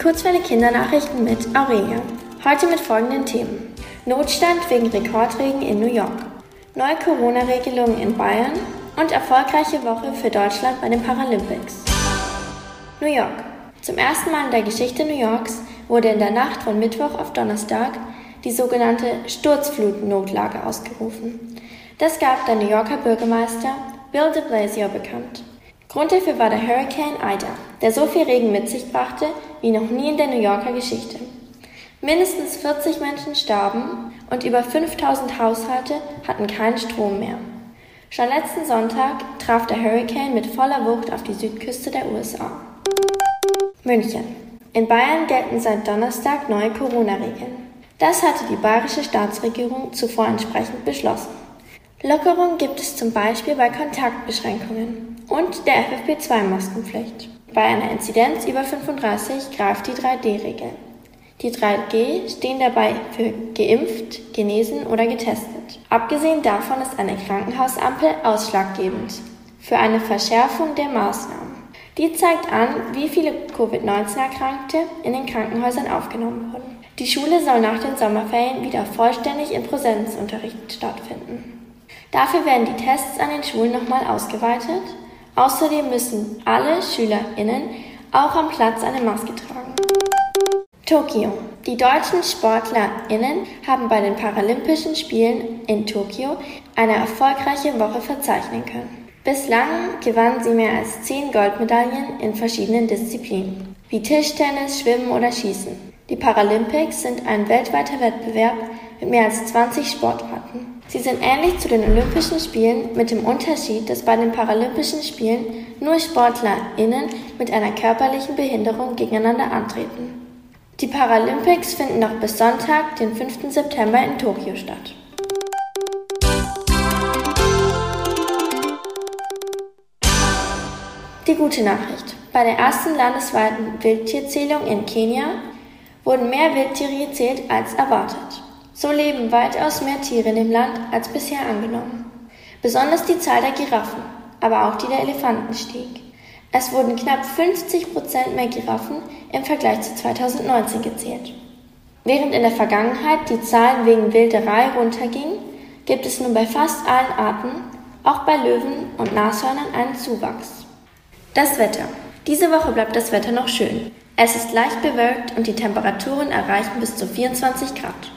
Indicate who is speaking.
Speaker 1: Kurzwelle Kindernachrichten mit Aurelia. Heute mit folgenden Themen. Notstand wegen Rekordregen in New York. Neue Corona-Regelungen in Bayern und erfolgreiche Woche für Deutschland bei den Paralympics. New York. Zum ersten Mal in der Geschichte New Yorks wurde in der Nacht von Mittwoch auf Donnerstag die sogenannte Sturzflutnotlage ausgerufen. Das gab der New Yorker Bürgermeister Bill de Blasio bekannt. Grund dafür war der Hurricane Ida, der so viel Regen mit sich brachte wie noch nie in der New Yorker Geschichte. Mindestens 40 Menschen starben und über 5000 Haushalte hatten keinen Strom mehr. Schon letzten Sonntag traf der Hurricane mit voller Wucht auf die Südküste der USA. München. In Bayern gelten seit Donnerstag neue Corona-Regeln. Das hatte die bayerische Staatsregierung zuvor entsprechend beschlossen. Lockerung gibt es zum Beispiel bei Kontaktbeschränkungen und der FFP2-Maskenpflicht. Bei einer Inzidenz über 35 greift die 3D-Regel. Die 3G stehen dabei für geimpft, genesen oder getestet. Abgesehen davon ist eine Krankenhausampel ausschlaggebend für eine Verschärfung der Maßnahmen. Die zeigt an, wie viele Covid-19-Erkrankte in den Krankenhäusern aufgenommen wurden. Die Schule soll nach den Sommerferien wieder vollständig in Präsenzunterricht stattfinden. Dafür werden die Tests an den Schulen nochmal ausgeweitet. Außerdem müssen alle SchülerInnen auch am Platz eine Maske tragen. Tokio. Die deutschen SportlerInnen haben bei den Paralympischen Spielen in Tokio eine erfolgreiche Woche verzeichnen können. Bislang gewannen sie mehr als zehn Goldmedaillen in verschiedenen Disziplinen, wie Tischtennis, Schwimmen oder Schießen. Die Paralympics sind ein weltweiter Wettbewerb mit mehr als 20 Sportarten. Sie sind ähnlich zu den Olympischen Spielen mit dem Unterschied, dass bei den Paralympischen Spielen nur SportlerInnen mit einer körperlichen Behinderung gegeneinander antreten. Die Paralympics finden noch bis Sonntag, den 5. September in Tokio statt. Die gute Nachricht. Bei der ersten landesweiten Wildtierzählung in Kenia wurden mehr Wildtiere gezählt als erwartet. So leben weitaus mehr Tiere in dem Land als bisher angenommen. Besonders die Zahl der Giraffen, aber auch die der Elefanten stieg. Es wurden knapp 50 Prozent mehr Giraffen im Vergleich zu 2019 gezählt. Während in der Vergangenheit die Zahlen wegen Wilderei runtergingen, gibt es nun bei fast allen Arten, auch bei Löwen und Nashörnern, einen Zuwachs. Das Wetter. Diese Woche bleibt das Wetter noch schön. Es ist leicht bewölkt und die Temperaturen erreichen bis zu 24 Grad.